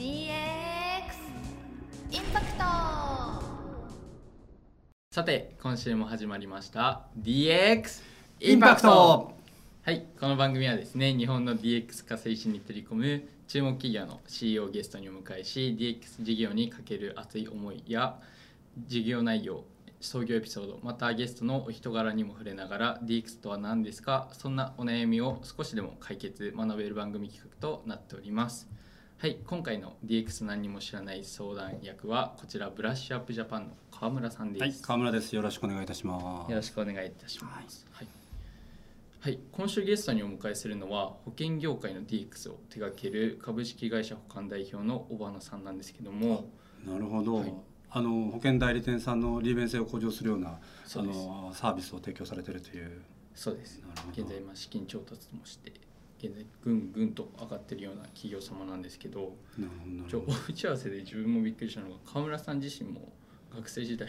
DX インパクト。さて今週も始まりました。DX インパクト。はいこの番組はですね日本の DX 化推進に取り組む注目企業の CEO をゲストにお迎えし DX 事業にかける熱い思いや事業内容創業エピソードまたゲストのお人柄にも触れながら DX とは何ですかそんなお悩みを少しでも解決学べる番組企画となっておりますはい今回の DX 何にも知らない相談役はこちらブラッシュアップジャパンの川村さんです、はい、川村です。よろしくお願いいたします。よろしくお願いいたします。はい、はい今週ゲストにお迎えするのは保険業界の DX を手掛ける株式会社保管代表の小花さんなんですけども、なるほど。はいあの保険代理店さんの利便性を向上するようなあのサービスを提供されているという。そうです。現在まあ資金調達もして、現在ぐんぐんと上がってるような企業様なんですけど、ち打ち合わせで自分もびっくりしたのが川村さん自身も学生時代、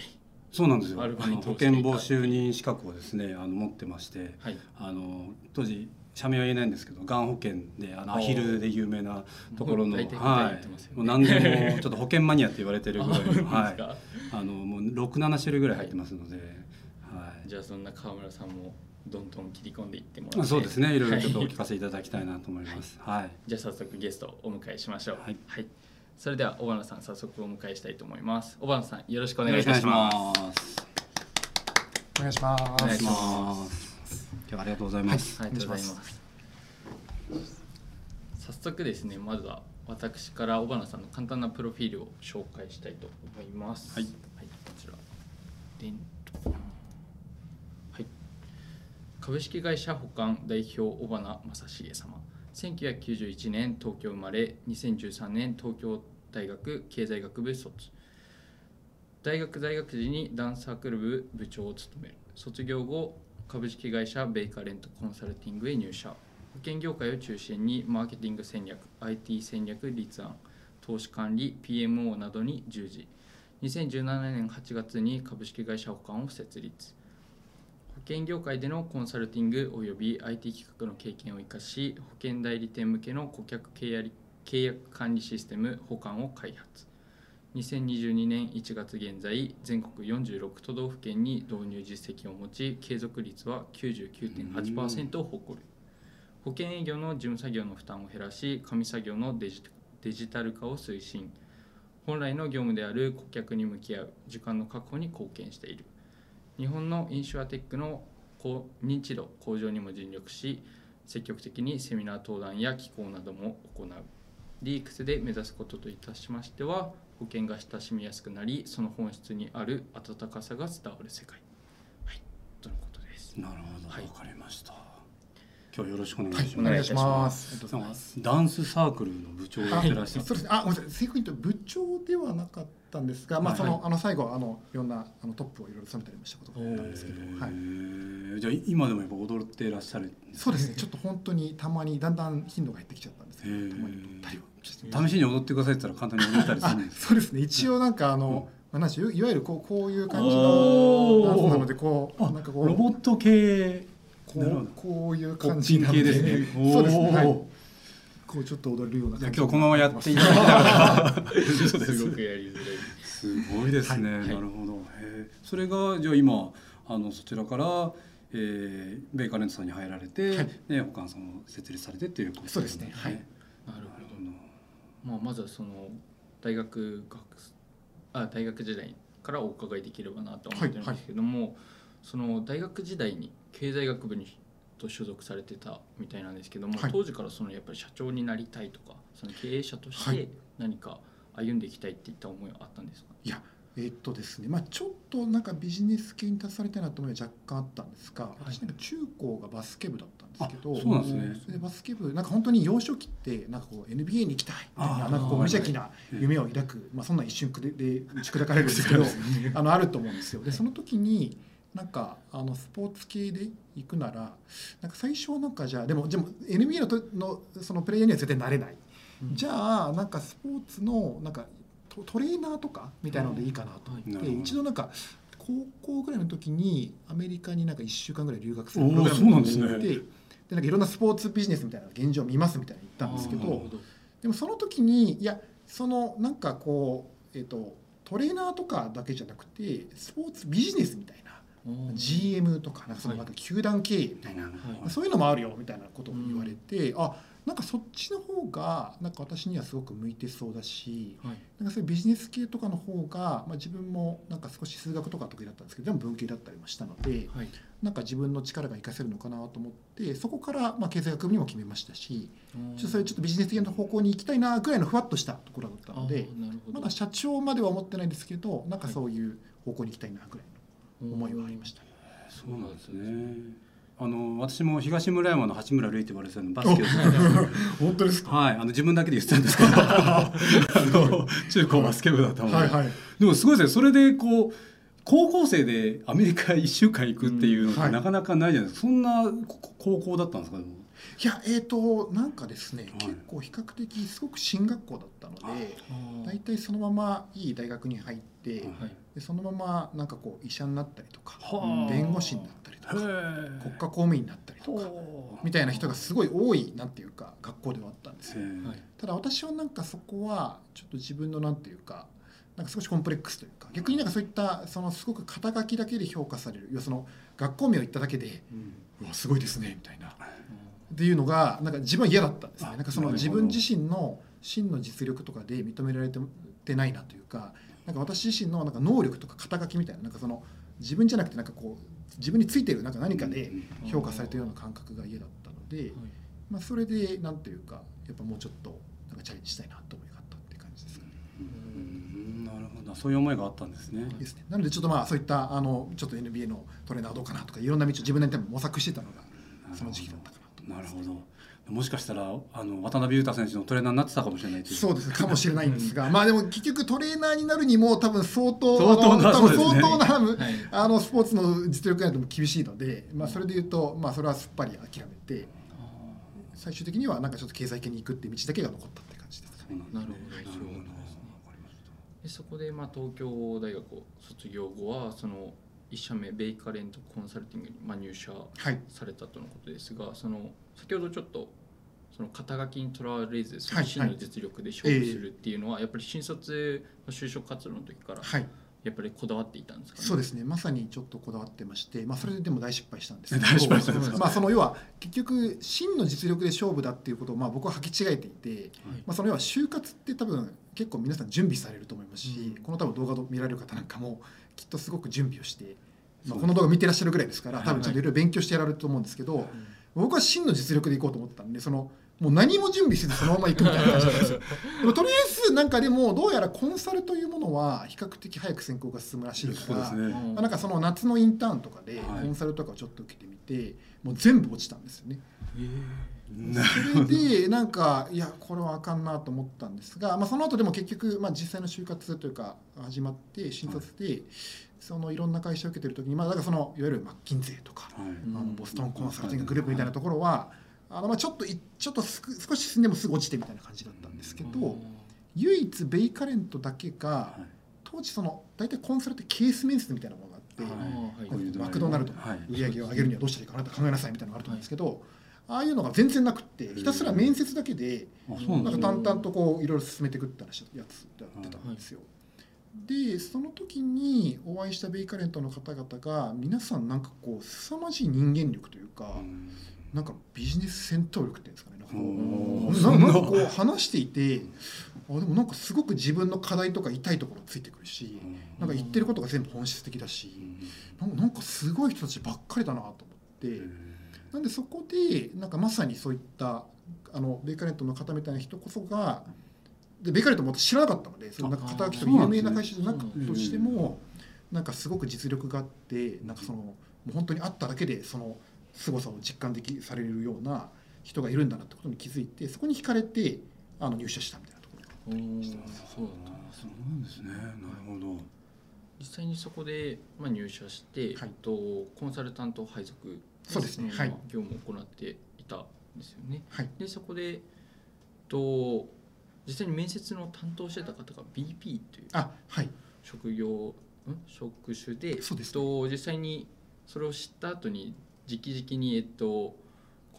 そうなんですよ。保険募集人資格をですね、あの持ってまして、はい、あの当時社名は言えないんですけど、がん保険であのアヒルで有名なところの、はいもう何でもちょっと保険マニアって言われてるぐらいの、はい。かあのもう六七種類ぐらい入ってますので、はい。じゃあそんな川村さんもどんどん切り込んでいってもらって、そうですね。いろいろちょっとおはい聞かせいただきたいなと思います。はい。じゃあ早速ゲストをお迎えしましょう。はいそれでは小花さん早速お迎えしたいと思います。小花さんよろしくお願いいたします。す。お願いします。お願いしまます。今日はありがとうございます。ありがとうございお願います。早速ですねまずは私から小花さんの簡単なプロフィールを紹介したいと思います。はいこちらでんとはい。株式会社保管代表小花正成様。1991年東京生まれ、2013年東京大学経済学部卒。大学在学時にダンサークル部部長を務める。卒業後株式会社ベイカレントコンサルティングへ入社。保険業界を中心にマーケティング戦略 IT 戦略立案投資管理 PMO などに従事。2017年8月に株式会社保管を設立。保険業界でのコンサルティングおよび IT 企画の経験を生かし保険代理店向けの顧客契約契約管理システム保管を開発。2022年1月現在全国46都道府県に導入実績を持ち継続率は99.8%を誇る。保険営業の事務作業の負担を減らし紙作業のデジタル化を推進。本来の業務である顧客に向き合う時間の確保に貢献している。日本のインシュアテックの高認知度向上にも尽力し積極的にセミナー登壇や寄稿なども行う DX で目指すことといたしましては保険が親しみやすくなりその本質にある温かさが伝わる世界はいとのことですなるほど。わ、はいかりました。今日よろしくお願いしおます。願いします。ありがとうございなんかます。ダンスサークルの部長をやってらっしゃる。そうですね。あ、ごめんなさい。正確に言うと部長ではなかったんですが、まあはいそのあの最後あのいろんなあのトップをいろいろ務めたりもしたことがあったんですけど、はい。じゃあ今でもやっぱ踊っていらっしゃるんですそうですね。ちょっと本当にたまにだんだん頻度が減ってきちゃったんですけど、たまに踊ったりは試しに踊ってくださいって言ったら簡単に踊れたりするあんです か。そうですね。一応なんかあの、まあなんでしょういわゆるこうこういう感じのダンスなのでこうあなんかこうロボット系。こうこういう感じなので、ね。そうですね。はい。こうちょっと踊れるようなじゃあ感じ今日このままやっていただきながら。そうですすごくやりづらい。すごいですね、はい。なるほど。へえ。それがじゃあ今あのそちらから、えー、ベイカレントさんに入られて、はい。ね、保管さんを設立されてっていうことそうですね。はい。なるほど。まあ、まずはその大学学あ大学時代からお伺いできればなと思ってるんですけども、その大学時代に経済学部にと所属されてたみたいなんですけども、はい。当時からそのやっぱり社長になりたいとかその経営者としはい。て何か歩んでいきたいっていった思いはあったんですか、いやえっとですねまあ、ちょっとなんかビジネス系に携わりたいなと思いは若干あったんですが、私なんか中高がバスケ部だったんですけどあそうなんですね。それでバスケ部なんか本当に幼少期ってなんかこう NBA に行きたいみたいななんかこう無邪気な夢を抱く、まあ、そんな一瞬で打ち砕かれるんですけど あのあると思うんですよ。でその時になんかあのスポーツ系で行くならなんか最初はなんかじゃあでもでも NBA のとのそのプレイヤーには絶対なれない。じゃあなんかスポーツのなんかトトレーナーとかみたいなのでいいかなと思って、なるほど。一度なんか高校ぐらいの時にアメリカになんか1週間ぐらい留学するプログラムに行ってでなんかいろんなスポーツビジネスみたいな現状を見ますみたいなの言ったんですけど。でもその時にいやそのなんかこう、えっとトレーナーとかだけじゃなくてスポーツビジネスみたいな GM とかなんかそのはいなんか球団経営みたいな、はいそういうのもあるよみたいなことを言われて、あなんかそっちの方がなんか私にはすごく向いてそうだしはい。なんかそういうビジネス系とかの方が、まあ、自分もなんか少し数学とか得意だったんですけどでも文系だったりもしたのではい。なんか自分の力が活かせるのかなと思ってそこからまあ経済学部にも決めましたしちょっとそういうちょっとビジネス系の方向に行きたいなぐらいのふわっとしたところだったのでまだ社長までは思ってないですけどなんかそういう方向に行きたいなぐらいの思いはありました。そうなんですね。あの私も東村山の八村塁って言われてたのバスケを 本当ですか？はいあの自分だけで言ってたんですけど。あの中高バスケ部だったので、はいはい。でもすごいですねそれでこう高校生でアメリカ1週間行くっていうのっうんはい。てなかなかないじゃないですか、そんなこ高校だったんですか？いやえー、となんかですね、はい。結構比較的すごく進学校だったので大体そのままいい大学に入って、はい。でそのままなんかこう医者になったりとかはあ。弁護士になったりとか国家へ公務員になったりとかえみたいな人がすごい多いなんていうか学校ではあったんですよ。はい。ただ私はなんかそこはちょっと自分のなんていうかなんか少しコンプレックスというか逆になんかそういったそのすごく肩書きだけで評価される要はその学校名を言っただけでうわすごいですねみたいな っていうのがなんか自分は嫌だったんですね。あなんかその自分自身の真の実力とかで認められてないなというかなんか私自身のなんか能力とか肩書きみたいななんかその自分じゃなくてなんかこう自分についてるなんか何かで評価されてるような感覚が嫌だったので、まあ、それでなんていうかやっぱもうちょっとなんかチャレンジしたいなと思いがあったっていう感じですかね。うんなるほど。そういう思いがあったんですね、ですね。なのでちょっとまあそういったあのちょっと NBA のトレーナーどうかなとかいろんな道を自分なりに多分模索してたのがその時期だったかなるほど。もしかしたらあの渡辺裕太選手のトレーナーになってたかもしれないという。そうです。かもしれないんですが、まあでも結局トレーナーになるにも多分相当相当なね。相当な、はい。あのスポーツの実力がないとも厳しいので、まあそれで言うとまあそれはすっぱり諦めて最終的にはなんかちょっと経済系に行くっていう道だけが残ったって感じです。そうなんですね。なるほど。なるほど。そうなんですねでそこでまあ東京大学を卒業後はその一社目ベイカレントコンサルティングにまあ入社はい。されたとのことですがその先ほどちょっとその肩書きにとらわれず真の実力で勝負するっていうのはやっぱり新卒の就職活動の時からはい。やっぱりこだわっていたんですかね？そうですね。まさにちょっとこだわってまして、まあ、それででも大失敗したんですけど。大失敗したんですか？まあ、その要は結局真の実力で勝負だっていうことをまあ僕は履き違えていて、まあ、その要は就活って多分結構皆さん準備されると思いますし、うん。この多分動画を見られる方なんかもきっとすごく準備をして、まあ、この動画見てらっしゃるぐらいですからはい多分ちゃんといろいろ勉強してやられると思うんですけど、僕は真の実力でいこうと思ったんでそのもう何も準備せずそのまま行くみたいな感じなんですよ。でもとりあえずなんかでもどうやらコンサルというものは比較的早く選考が進むらしいからねうんまあなんかその夏のインターンとかではい。コンサルとかをちょっと受けてみて、もう全部落ちたんですよね。なそれでなんかいやこれはあかんなと思ったんですが、まあ、その後でも結局、まあ、実際の就活というか始まって新卒で、そのいろんな会社を受けてる時に、まあ、だからそのいわゆるマッキンゼーとか、はい。うんあのボストンコンサルティンググループみたいなところは、あのまあちょっといちょっとすく少し進んでもすぐ落ちてみたいな感じだったんですけど、唯一ベイカレントだけがはい。当時その大体コンサルってケース面接みたいなものがあって。マクドナルドのはい。売り上げを上げるにはどうしたらいいかあなた考えなさいみたいなのがあると思うんですけど、ああいうのが全然なくってひたすら面接だけでなんか淡々とこういろいろ進めていくって話やつやってたんですよ。でその時にお会いしたベイカレントの方々が皆さんなんかこう凄まじい人間力というか、うん。なんかビジネス戦闘力っていうんですかねなんかこうそななんな。んかこう話していてあでもなんかすごく自分の課題とか痛いところついてくるしなんか言ってることが全部本質的だし。なんかなんかすごい人たちばっかりだなと思ってなんでそこでなんかまさにそういったあのベイカレントの方みたいな人こそがでベイカレントも知らなかったのでそのなんか肩書きとか有名な会社じゃなくとしてもなんかすごく実力があってなんかそのもう本当に会っただけでその凄さを実感できされるような人がいるんだなってことに気づいてそこに惹かれてあの入社したみたいなところがおーそうだったんですそうなんですね。なるほど。実際にそこで、まあ、入社して、はい。えっとコンサルタント配属そうですね。のはい。まあ業務を行っていたんですよね。はい。でそこで、と、実際に面接の担当してた方が BP というあはい。職業ん？職種でそうですね。と、実際にそれを知った後に直々に、えっと、コ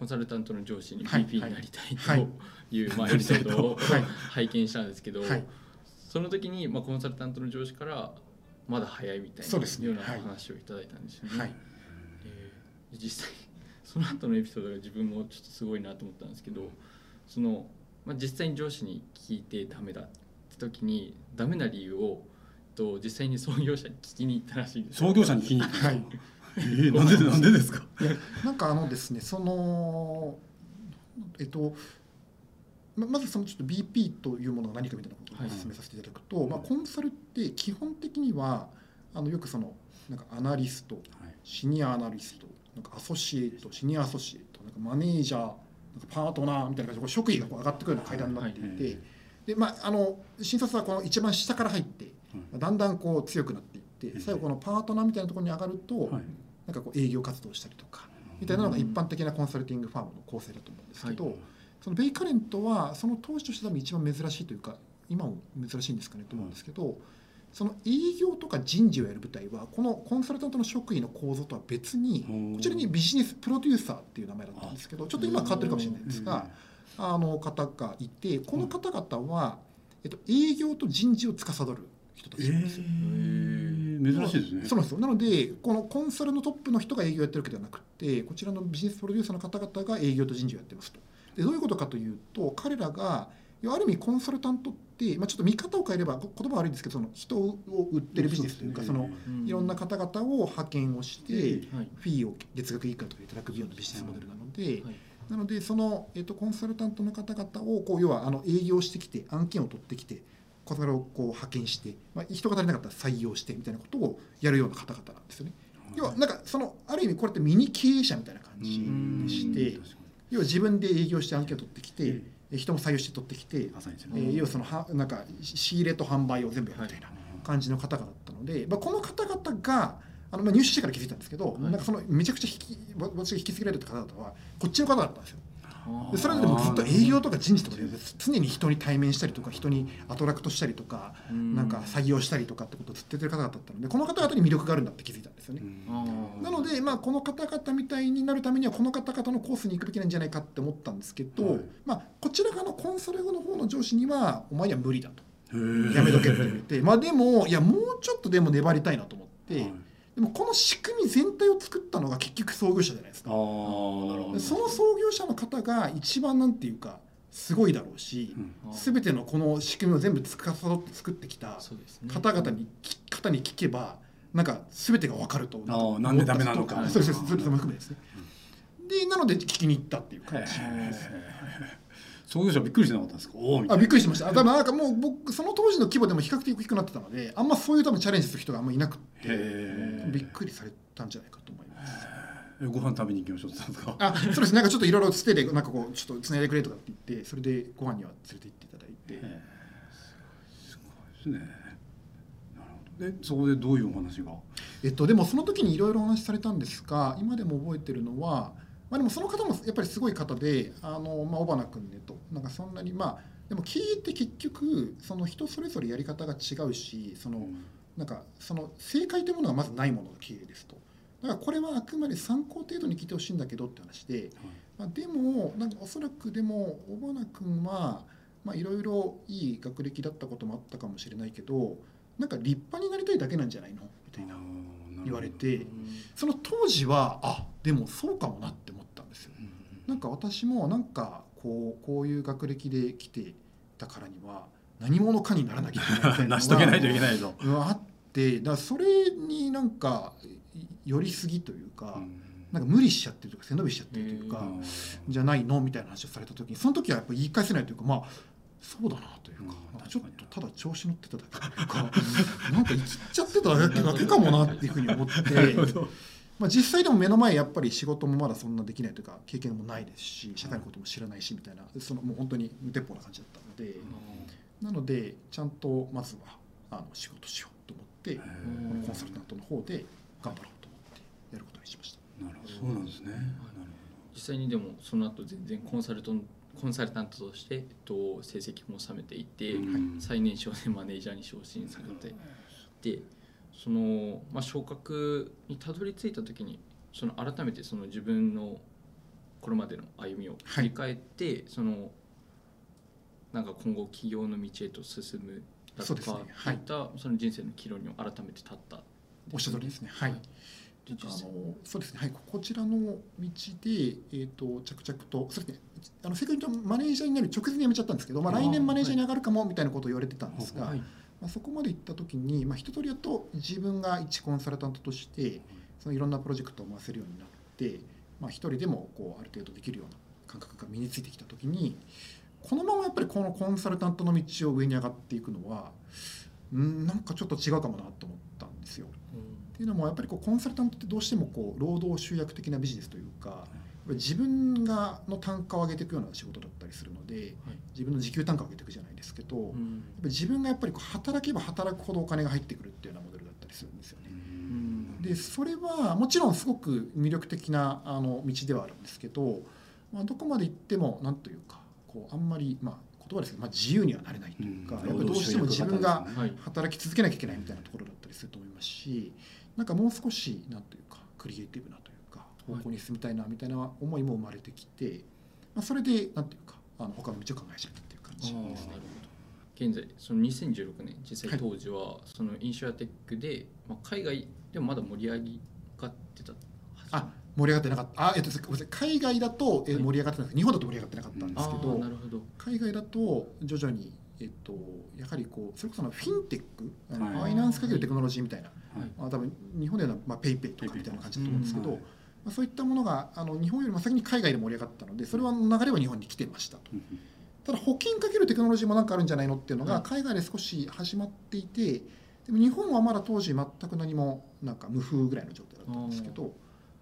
コンサルタントの上司にはい。BP になりたいはい。とい。う、まあ、エピソードをはい。拝見したんですけど、はい。その時に、まあ、コンサルタントの上司からまだ早いみたいなような話をいただいたんですよね。実際その後のエピソードが自分もちょっとすごいなと思ったんですけどその、まあ、実際に上司に聞いてダメだって時にダメな理由をと実際に創業者に聞きに行ったらしいんですよ。創業者に聞きに行ったはい。えー、なんで なんでですか？いやなんかあのですねそのえっとままずそのちょっと BP というものが何かみたいなことをはい説明させていただくと、まあ、コンサルって基本的にはあのよくそのなんかアナリストシニアアナリストなんかアソシエイトシニアアソシエイトなんかマネージャーなんかパートナーみたいな感じで職位がこう上がってくるような階段になっていて、はいでまああの新卒はこの一番下から入ってうん。だんだんこう強くなっていって最後このパートナーみたいなところに上がると、はい。なんかこう営業活動をしたりとかみたいなのが一般的なコンサルティングファームの構成だと思うんですけど、はい。そのベイカレントはその当時として多分一番珍しいというか今も珍しいんですかねと思うんですけど、その営業とか人事をやる部隊はこのコンサルタントの職位の構造とは別にうん。こちらにビジネスプロデューサーっていう名前だったんですけどちょっと今は変わってるかもしれないですがあの方がいてこの方々は、えっと、営業と人事を司る人たえちなんですよ。ー、珍しいですね。そうなんですよ。なのでこのコンサルのトップの人が営業をやってるわけではなくてこちらのビジネスプロデューサーの方々が営業と人事をやってますと。でどういうことかというと彼らがある意味コンサルタントって、まあ、ちょっと見方を変えればこ言葉悪いんですけどその人を売ってるビジネスというかそのうん。いろんな方々を派遣をしてはい。フィーを月額いくらとかいただくようなビジネスモデルなのではい。なのでその、えっとコンサルタントの方々をこう要はあの営業してきて案件を取ってきてコンサルをこう派遣して、まあ、人が足りなかったら採用してみたいなことをやるような方々なんですよね。要はなんかそのある意味これってミニ経営者みたいな感じでして要は自分で営業して案件を取ってきてええ人も採用して取ってきてえー要はそのはなんか仕入れと販売を全部やるみたいな感じの方々だったので、まあ、この方々があのまあ入社してから気づいたんですけど、い。なんかそのめちゃくちゃ引きわ私が引き継ぎられてた方々はこっちの方だったんですよ。でそれでもずっと営業とか人事とかで常に人に対面したりとか人にアトラクトしたりとかうん。なんか採用したりとかってことをずっとやってる方々だったのでこの方々に魅力があるんだって気づいたんですよね。なので、まあ、この方々みたいになるためにはこの方々のコースに行くべきなんじゃないかって思ったんですけど、はい。まあ、こちら側のコンサルの方の上司にはお前には無理だと。やめとけって言われてまあでもいやもうちょっとでも粘りたいなと思って、はいでもこの仕組み全体を作ったのが結局創業者じゃないですか。ああなるほどでその創業者の方が一番なんていうかすごいだろうし、うん。全てのこの仕組みを全部司って作ってきた方々にき方に聞けばなんか全てが分かるとあーなんでダメなのか。そうですそれも含めですね。でなので聞きに行ったっていう感じへ創業者びっくりしなかったんですか？あびっくりしました。あ多分なんかもう僕その当時の規模でも比較的大きくなってたのであんまそういう多分チャレンジする人があんまいなくてへびっくりされたんじゃないかと思います。えご飯食べに行きましょうって言ったんですか？あそうですなんかちょっといろいろつてでなんかこうちょっとつないでくれとかって言ってそれでご飯には連れて行っていただいて、えすごいですね。なるほど。でそこでどういうお話が？えっと、でもその時にいろいろお話しされたんですが今でも覚えてるのは、まあ、でもその方もやっぱりすごい方であの、まあ、尾花君ねとなんかそんなにまあでも経営って結局その人それぞれやり方が違うしそのなんかその正解というものがまずないものが経営ですとだからこれはあくまで参考程度に聞いてほしいんだけどって話で、まあ、でもなんかおそらくでも尾花君はまあいろいろいい学歴だったこともあったかもしれないけどなんか立派になりたいだけなんじゃないのみたいな言われてその当時はあでもそうかもなって。なんか私もなんかこうこういう学歴で来てたからには何者かにならなきゃいけないみたいな成し遂げないといけないあってだそれになんか寄りすぎというか、なんか無理しちゃってるとか背伸びしちゃってるというか、じゃないのみたいな話をされた時にその時はやっぱ言い返せないというかまあそうだなというか,、うん。かちょっとただ調子乗ってただけというかなんか生きちゃってただけだけかもなっていうふうに思って。まあ、実際でも目の前やっぱり仕事もまだそんなできないというか経験もないですし社会のことも知らないしみたいなそのもう本当に無鉄砲な感じだったのでなのでちゃんとまずはあの仕事しようと思ってこのコンサルタントの方で頑張ろうと思ってやることにしました。なるほど。そうなんですね、なる実際にでもその後全然コンサルトンコンサルタントとして、えっと、成績も収めていて、うん。最年少でマネージャーに昇進されてでその、まあ、昇格にたどり着いた時にその改めてその自分のこれまでの歩みを振り返って、そのなんか今後起業の道へと進むだとか、ね。はい。いったその人生の岐路に改めて立ったおっしゃる通りですね。はい。でなんかあのそうですね、はい、ここちらの道で、えー、と着々とそうですね。あの正確にマネージャーになる直前に辞めちゃったんですけど、まあ、来年マネージャーに上がるかもみたいなことを言われてたんですが、はいまあ、そこまで行った時に、まあ、一通りやっと自分が一コンサルタントとしてそのいろんなプロジェクトを回せるようになって、まあ、一人でもこうある程度できるような感覚が身についてきた時にこのままやっぱりこのコンサルタントの道を上に上がっていくのはうんなんかちょっと違うかもなと思ったんですよ。っていうのもやっぱりこうコンサルタントってどうしてもこう労働集約的なビジネスというかやっぱり自分がの単価を上げていくような仕事だったりするので自分の時給単価を上げていくじゃないですけど、やっぱうんり自分がやっぱりこう働けば働くほどお金が入ってくるっていうようなモデルだったりするんですよね。うん。でそれはもちろんすごく魅力的なあの道ではあるんですけど、まあ、どこまで行っても何というかこうあんまり、まあ、言葉ですけど、まあ、自由にはなれないというか、うん。やっぱりどうしても自分がはい。働き続けなきゃいけないみたいなところだったりすると思いますしなんかもう少しなんというかクリエイティブな方向に進みたいなみたいな思いも生まれてきて、まあ、それでなんというかあの他の道を考え始めたっていう感じですね。現在その2016年実はい。際当時はそのインシュアテックで、まあ、海外でもまだ盛り上がってたあ盛り上がってなかった。あ、えっと、ごめんなさい。海外だとえはい。盛り上がってたんです日本だと盛り上がってなかったんですけあど、ーなるほど。海外だと徐々に、えっと、やはりこうそれこそあのフィンテックファイナンスかけるテクノロジーみたいな、はい。まあ、多分日本ではまあペイペイとかみたいな感じだと思うんですけど、うんまあ、そういったものがあの日本よりも先に海外で盛り上がったのでそれは流れは日本に来てましたと。ただ保険かけるテクノロジーもなんかあるんじゃないのっていうのがはい海外で少し始まっていてでも日本はまだ当時全く何もなんか無風ぐらいの状態だったんですけど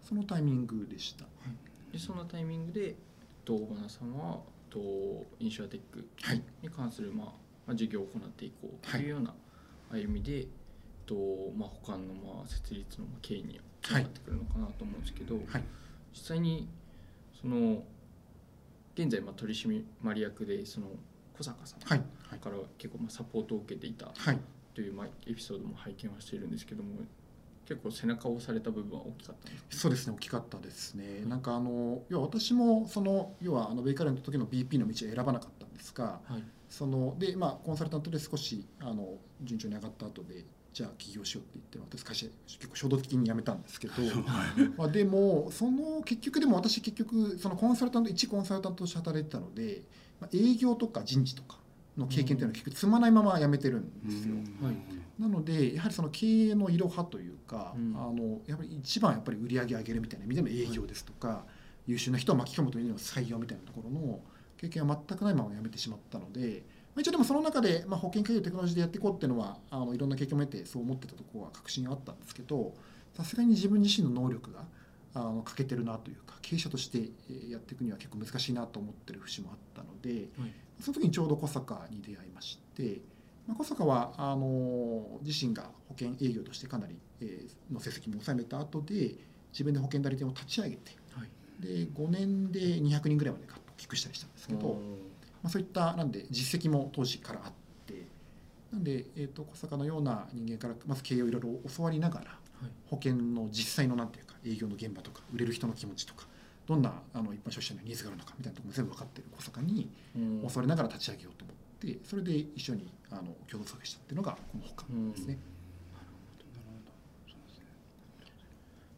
そのタイミングでした。でそのタイミングでと小花さんはとインシュアテックはい。に関する、まあまあ、事業を行っていこうというような歩みで、とまあ、他のまあ設立のまあ経緯につながってくるのかなと思うんですけど、はい。実際にその現在まあ取締役でその小坂さんから結構まあサポートを受けていたはい。というまあエピソードも拝見はしているんですけども結構背中を押された部分は大きかったんですか？そうですね大きかったですね、なんかあの要は私もその要はあのベイカレンの時の BP の道を選ばなかったんですがはい。そのでまあコンサルタントで少しあの順調に上がった後でじゃあ起業しようって言って私会社結構衝動的に辞めたんですけど まあでもその結局でも私結局そのコンサルタント一コンサルタントとして働いてたので、まあ、営業とか人事とかの経験っていうのは結局積まないまま辞めてるんですよ。はい。なのでやはりその経営のいろはというか、うん。あのやっぱり一番やっぱり売り上げ上げるみたいな意味での営業ですとか、優秀な人を巻き込むという意味での採用みたいなところの経験は全くないまま辞めてしまったので、まあ、一応でもその中で、まあ、保険会計テクノロジーでやっていこうっていうのはあのいろんな経験も得てそう思ってたところは確信があったんですけどさすがに自分自身の能力があの欠けてるなというか経営者としてえーやっていくには結構難しいなと思ってる節もあったので、はい。その時にちょうど小坂に出会いまして、まあ、小坂はあの自身が保険営業としてかなり、えーの成績も収めた後で自分で保険代理店を立ち上げてはい。で5年で200人ぐらいまで大きくしたりしたんですけど、まあ、そういったなんで実績も当時からあってなんで、えー、と小坂のような人間からまず経営をいろいろ教わりながらはい。保険の実際のなんていうか営業の現場とか売れる人の気持ちとかどんなあの一般消費者のニーズがあるのかみたいなところも全部分かっている小坂にうん。教わりながら立ち上げようと思ってそれで一緒にあの共同創業したっていうのがこの他ですね。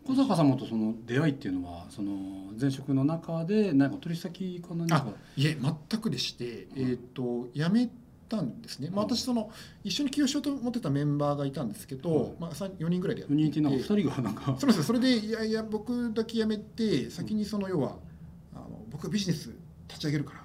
小坂様とその出会いっていうのはその前職の中で何か取り先か何あかいえ全くでして、えー、と辞めたんですね、まあ、うん。私その一緒に起業しようと思ってたメンバーがいたんですけど、はいまあ、4人ぐらいでやって4人いてなんか2人がなんか。そうです。それでいやいや僕だけ辞めて先にその要はあの僕がビジネス立ち上げるから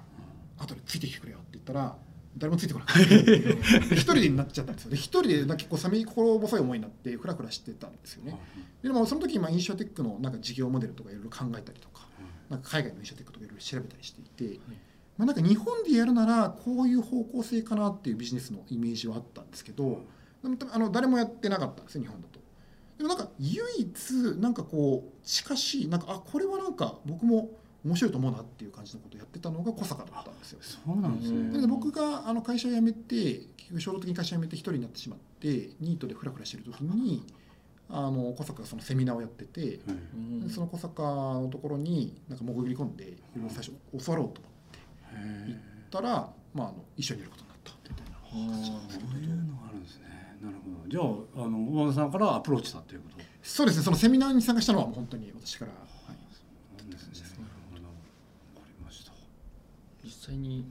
後でついてきてくれよって言ったら誰もついてこなくてで一人でになっちゃったんですよ。で一人でなんか結構寒い心細い思いになってフラフラしてたんですよね。でもその時にまあインシュアテックのなんか事業モデルとかいろいろ考えたりとかなんか海外のインシュアテックとかいろいろ調べたりしていて、まあ、なんか日本でやるならこういう方向性かなっていうビジネスのイメージはあったんですけど、でもあの誰もやってなかったんですよ日本だと。でもなんか唯一なんかこう近しいなんかあこれはなんか僕も面白いと思うなっていう感じのことをやってたのが小坂だったんですよ。そうなんですうんねで僕があの会社を辞めて結局衝動的に会社を辞めて一人になってしまってニートでフラフラしてる時にあの小坂がそのセミナーをやってて、はいうん。でその小坂のところになんか潜り込んでいろい。ろ最初教わろうと思へったら、まあ、あの一緒にやることになったみたいなそういうのがあるんですね。なるほど。じゃああの大和田さんからアプローチしたっていうこと？そうですね。そのセミナーに参加したのは本当に私から、はい、なんですねなるほどわかりました実際に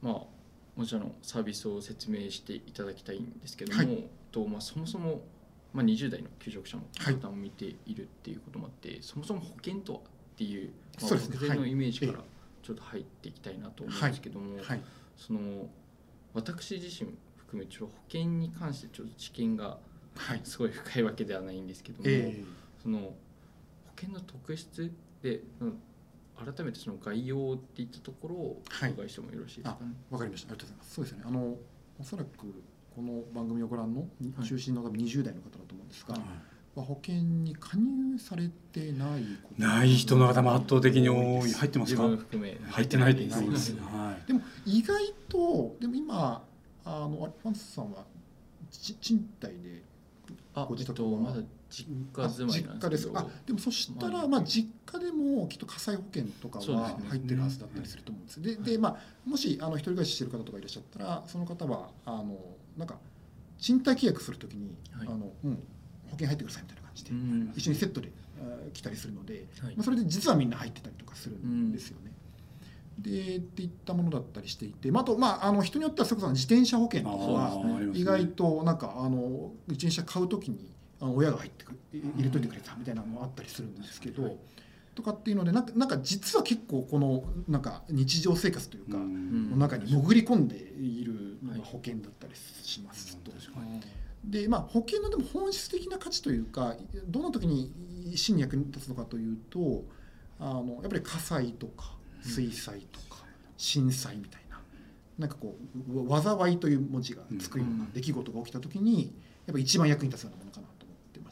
まあもちろんサービスを説明していただきたいんですけども、はい。とまあ、そもそも、まあ、20代の求職者のはい方も見ているっていうこともあって、そもそも保険とはっていう、まあ、そうですね。漠然のはいイメージからえちょっと入っていきたいなと思うんですけども、はい、その私自身含めちょっと保険に関してちょっと知見がはい。すごい深いわけではないんですけども、えその保険の特質でうん改めてその概要っていったところをお伺いしてもよろしいですかね？ーわかりました。ありがとうございます。そうですね。あのおそらくこの番組をご覧のはい。中心の多分20代の方だと思うんですが、はい。まあ保険に加入されてないない人の方も圧倒的に多い。入ってます自か分含め。入ってないってないです。ねはい。でも意外とでも今あのファンスさんはち賃貸であご自宅は？えっとまだ実家住まいなんですあでもそしたら、はい。まあ、実家でもきっと火災保険とかは入ってるはずだったりすると思うんですでで、まあ、もしあの一人暮らししてる方とかいらっしゃったらその方はあのなんか賃貸契約するときに、はい。あのうん、保険入ってくださいみたいな感じで、うん。一緒にセットであ来たりするので、はい。まあ、それで実はみんな入ってたりとかするんですよね。でっていったものだったりしていて、まあ、あと、まあ、あの人によってはそれこそ自転車保険とかは意外となんかあの自転車買うときにあの親が入ってくい入れといてくれたみたいなのもあったりするんですけど、はいとかっていうのでなんかなんか実は結構このなんか日常生活というか、うんの中に潜り込んでいるのはいが保険だったりしますと。でまあ、保険のでも本質的な価値というかどんな時に真に役に立つのかというとあのやっぱり火災とか水災とか震災みたいななんかこうわ災いという文字がつくような出来事が起きた時にやっぱ一番役に立つようなものかな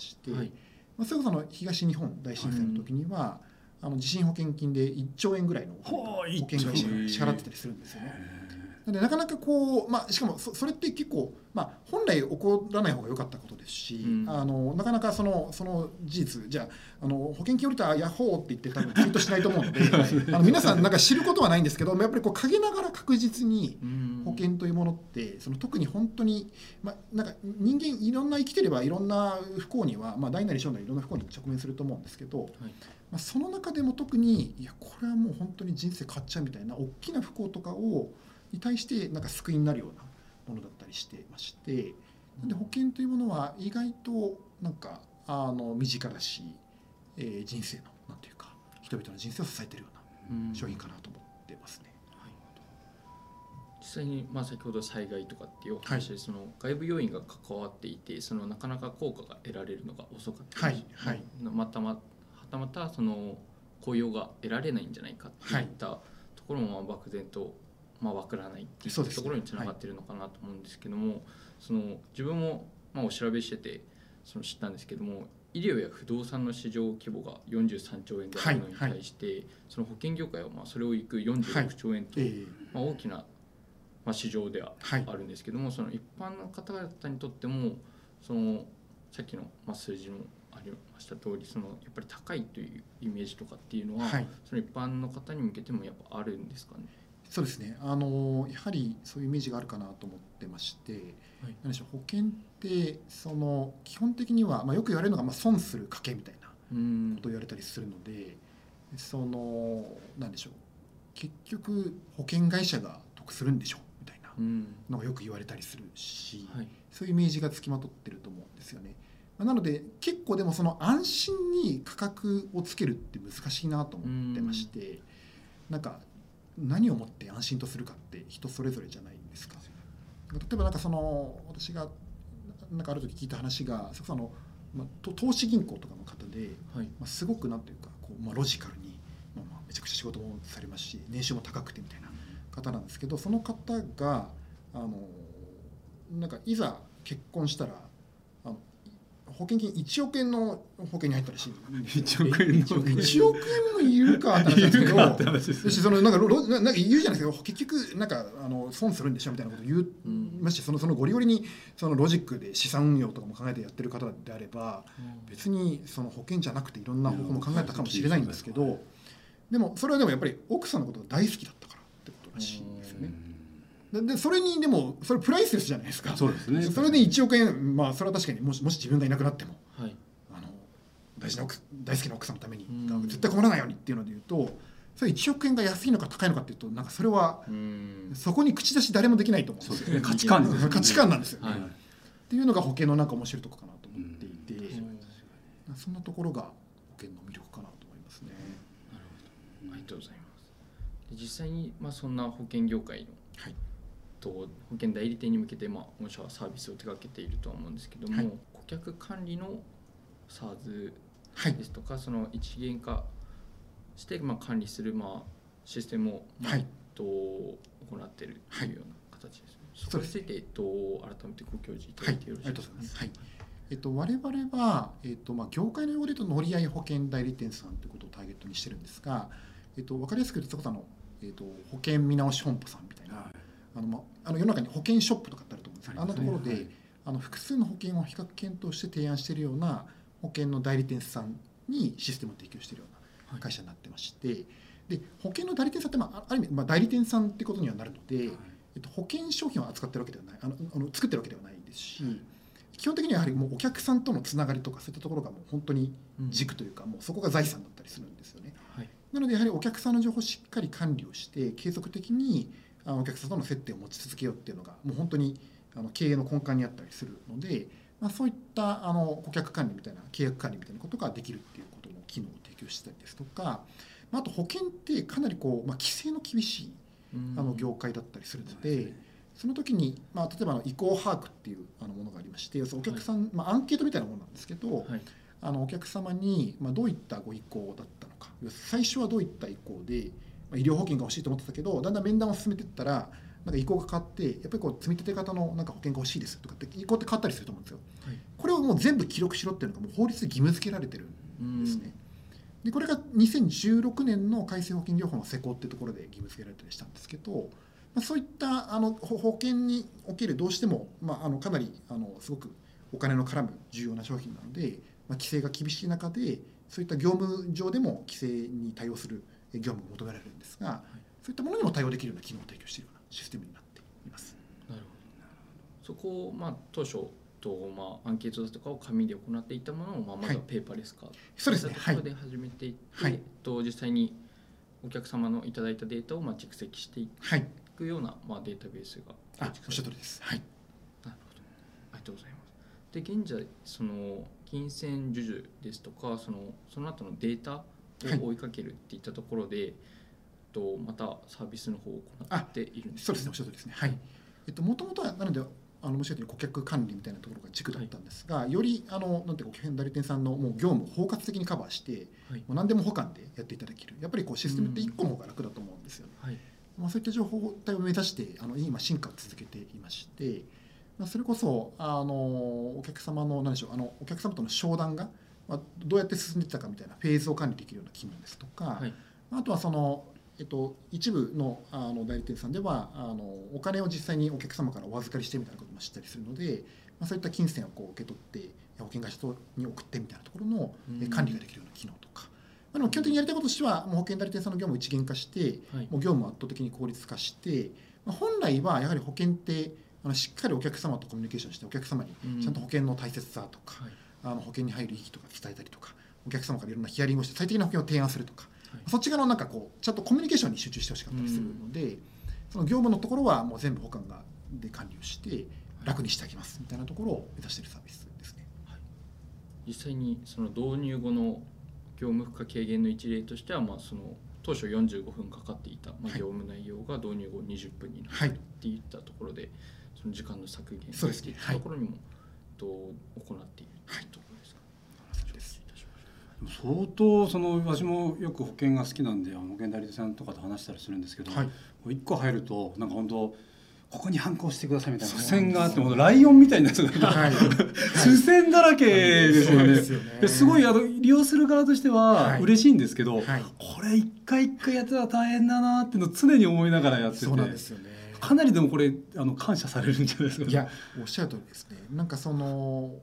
して、はい。まあ、それこそ東日本大震災の時には、あの地震保険金で1兆円ぐらいの保険会社が支払ってたりするんですよね。なのでなかなかこう、まあ、しかもそそれって結構、まあ、本来起こらない方が良かったことですし、うん。あのなかなかそのその事実じゃああの保険金降りたヤッホーって言って多分ツイートしないと思うので あの皆さんなんか知ることはないんですけどやっぱりこう陰ながら確実にうん。保険というものってその特に本当に、まあ、なんか人間いろんな生きてればいろんな不幸には、まあ、大なり小なりいろんな不幸に直面すると思うんですけど、はい。まあ、その中でも特にいやこれはもう本当に人生変わっちゃうみたいな大きな不幸とかをに対してなんか救いになるようなものだったりしてましてなんで保険というものは意外となんかあの身近だし、えー人生のなんていうか人々の人生を支えているよううん。な商品かなと思ってますね。実際に、まあ、先ほど災害とかっていうお話で、その外部要因が関わっていてそのなかなか効果が得られるのが遅かったり、はいはい。またまはたまたその効用が得られないんじゃないかっていったところもまあ漠然と、まあ、分からないっていそうところにつながってるのかなと思うんですけども、その自分もまあお調べしててその知ったんですけども医療や不動産の市場規模が43兆円であるのに対して、その保険業界はまあそれをいく46兆円と、えーまあ、大きな、まあ、市場でははい。あるんですけども、その一般の方々にとってもそのさっきの、まあ、数字もありました通りそのやっぱり高いというイメージとかっていうのは、はい。その一般の方に向けてもやっぱあるんですかね？そうですね。あのやはりそういうイメージがあるかなと思ってまして、はい。何でしょう保険ってその基本的には、まあ、よく言われるのが、まあ、損する賭けみたいなうん。ことを言われたりするのでその何でしょう結局保険会社が得するんでしょみたいなうん。のがよく言われたりするし、はい。そういうイメージがつきまとってると思うんですよね。まあなので結構でもその安心に価格をつけるって難しいなと思ってましてなんか何をもって安心とするかって人それぞれじゃないですか。例えばなんかその私がなんかある時聞いた話がそれこの、まあ、と投資銀行とかの方で、はいまあ、すごくなんていうかこう、まあ、ロジカルに、まあ、まあめちゃくちゃ仕事もされますし年収も高くてみたいな方なんですけどその方があのなんかいざ結婚したら保保険金1億円の保険に入ったらしい1億円の1億円もいるかって話でそのなんかななんか言うじゃないですか結局なんかあの損するんでしょみたいなこと言うましてそのそのゴリゴリにそのロジックで資産運用とかも考えてやってる方であれば別にその保険じゃなくていろんな方法も考えたかもしれないんですけどでもそれはでもやっぱり奥さんのことが大好きだったからってことらしいんですよね。ででそれにでもそれプライスレスじゃないですか。そうですね。それで1億円まあそれは確かにもしもし自分がいなくなってもはい。あの大事な奥大好きな奥さんのためにうん。絶対困らないようにっていうので言うとそれ1億円が安いのか高いのかっていうとなんかそれはうん。そこに口出し誰もできないと思うんですよ。ね。価値観ですよね。価値観なんですよ。ね、はい。っていうのが保険のなんか面白いとこかなと思っていて、うん。そんなところが保険の魅力かなと思いますね。ありがとうございます。で実際に、まあ、そんな保険業界のはいと保険代理店に向けて、まあ、御社はサービスを手掛けているとは思うんですけども、はい。顧客管理の SARS はい。ですとかその一元化して、まあ、管理する、まあ、システムを、まあはい。と行っているというような形ですね、そこについて、えっと、改めてご教示いたはい、だいてよろしいですか、ございます。はい。えっと我々はえっとまあ業界の用語でと乗り合い保険代理店さんということをターゲットにしてるんですが、えっとわかりやすく言うとあのえっと保険見直し本舗さんあのまああの世の中に保険ショップとかってあると思うんですけど、あんなところで、はい。あの複数の保険を比較検討して提案しているような保険の代理店さんにシステムを提供しているような会社になってまして、で保険の代理店さんって、まあ、あある意味、まあ、代理店さんってことにはなるので、えっと、保険商品を扱ってるわけではないあのあの作ってるわけではないですし、基本的にはやはりもうお客さんとのつながりとかそういったところがもう本当に軸というか、もうそこが財産だったりするんですよね。はい。なのでやはりお客さんの情報をしっかり管理をして継続的にあのお客さんとの接点を持ち続けようっていうのがもう本当にあの経営の根幹にあったりするので、まあ、そういったあの顧客管理みたいな契約管理みたいなことができるっていうことの機能を提供したりですとか、まあ、あと保険ってかなりこう、まあ、規制の厳しいうん。あの業界だったりするので、その時に、まあ、例えばあの意向把握っていうあのものがありましてお客さん、まあ、アンケートみたいなものなんですけど、はい。あのお客様に、まあ、どういったご意向だったのか最初はどういった意向で、まあ、医療保険が欲しいと思ってたけどだんだん面談を進めていったらなんか意向が変わってやっぱりこう積み立て型のなんか保険が欲しいですとかって意向って変わったりすると思うんですよ。はいこれをもう全部記録しろっていうのがもう法律で義務付けられてるんですね。でこれが2016年の改正保険業法の施行っていうところで義務付けられたりしたんですけど、まあ、そういったあの保保険におけるどうしても、まあ、あのかなりあのすごくお金の絡む重要な商品なので、まあ、規制が厳しい中でそういった業務上でも規制に対応するえ業務が求められるんですが、そういったものにも対応できるような機能を提供しているようなシステムになっています。なるほど。そこを、まあ、当初と、まあ、アンケートだとかを紙で行っていたものを、まあ、まずはペーパーレス化、そうですね。ところで始めていって、はい。えっと実際にお客様のいただいたデータを、まあ、蓄積していはい、くような、まあ、データベースがあおっしゃる通りです。はい、なるほど。ありがとうございます。で現在その金銭授受ですとかそのその後のデータを追いかけるっていったところで、とまたサービスの方を行っているんですそうですね、おっしゃる通りですね。はい。えっと元々はなのであのもしかして顧客管理みたいなところが軸だったんですが、よりあのなんていうか代理店さんのもう業務を包括的にカバーして、はいもう何でも保管でやっていただける。やっぱりこうシステムって一個の方が楽だと思うんですよね。はいまあそういった情報体を目指してあの今進化を続けていまして、まあそれこそあのお客様の何でしょうあのお客様との商談がまあどうやって進んでいったかみたいなフェーズを管理できるような機能ですとか。はい。あとはその、えっと、一部のあの代理店さんではあのお金を実際にお客様からお預かりしてみたいなことも知ったりするので、まあ、そういった金銭をこう受け取って保険会社に送ってみたいなところの管理ができるような機能とか、まあ、でも基本的にやりたいこととしてはもう保険代理店さんの業務を一元化して、はい。もう業務を圧倒的に効率化して、まあ、本来はやはり保険ってあのしっかりお客様とコミュニケーションしてお客様にちゃんと保険の大切さとか、はいあの保険に入る意義とか伝えたりとかお客様からいろんなヒアリングをして最適な保険を提案するとか、はい。そっち側のなんかこうちゃんとコミュニケーションに集中してほしかったりするので、その業務のところはもう全部保管がで管理をして楽にしてあげますみたいなところを目指しているサービスですね。実際にその導入後の業務負荷軽減の一例としては、まあ、その当初45分かかっていた、まあ、はい。業務内容が導入後20分になはい。るっていったところで、その時間の削減そうですね。っていったところにも、と行っているはいところですか、そうですい。相当その私もよく保険が好きなんで保険代理店さんとかと話したりするんですけど、はい。一個入るとなんか本当ここに反抗してくださいみたいな。付箋があってもうライオンみたいなやつがはい。付箋だらけですよね。すよね。ですごいあの利用する側としてははい。嬉しいんですけど、はい。これ一回一回やってたら大変だなっていうのを常に思いながらやってて。そうなんですよねかなりでもこれあの感謝されるんじゃないですか、いやおっしゃる通りですね。なんかその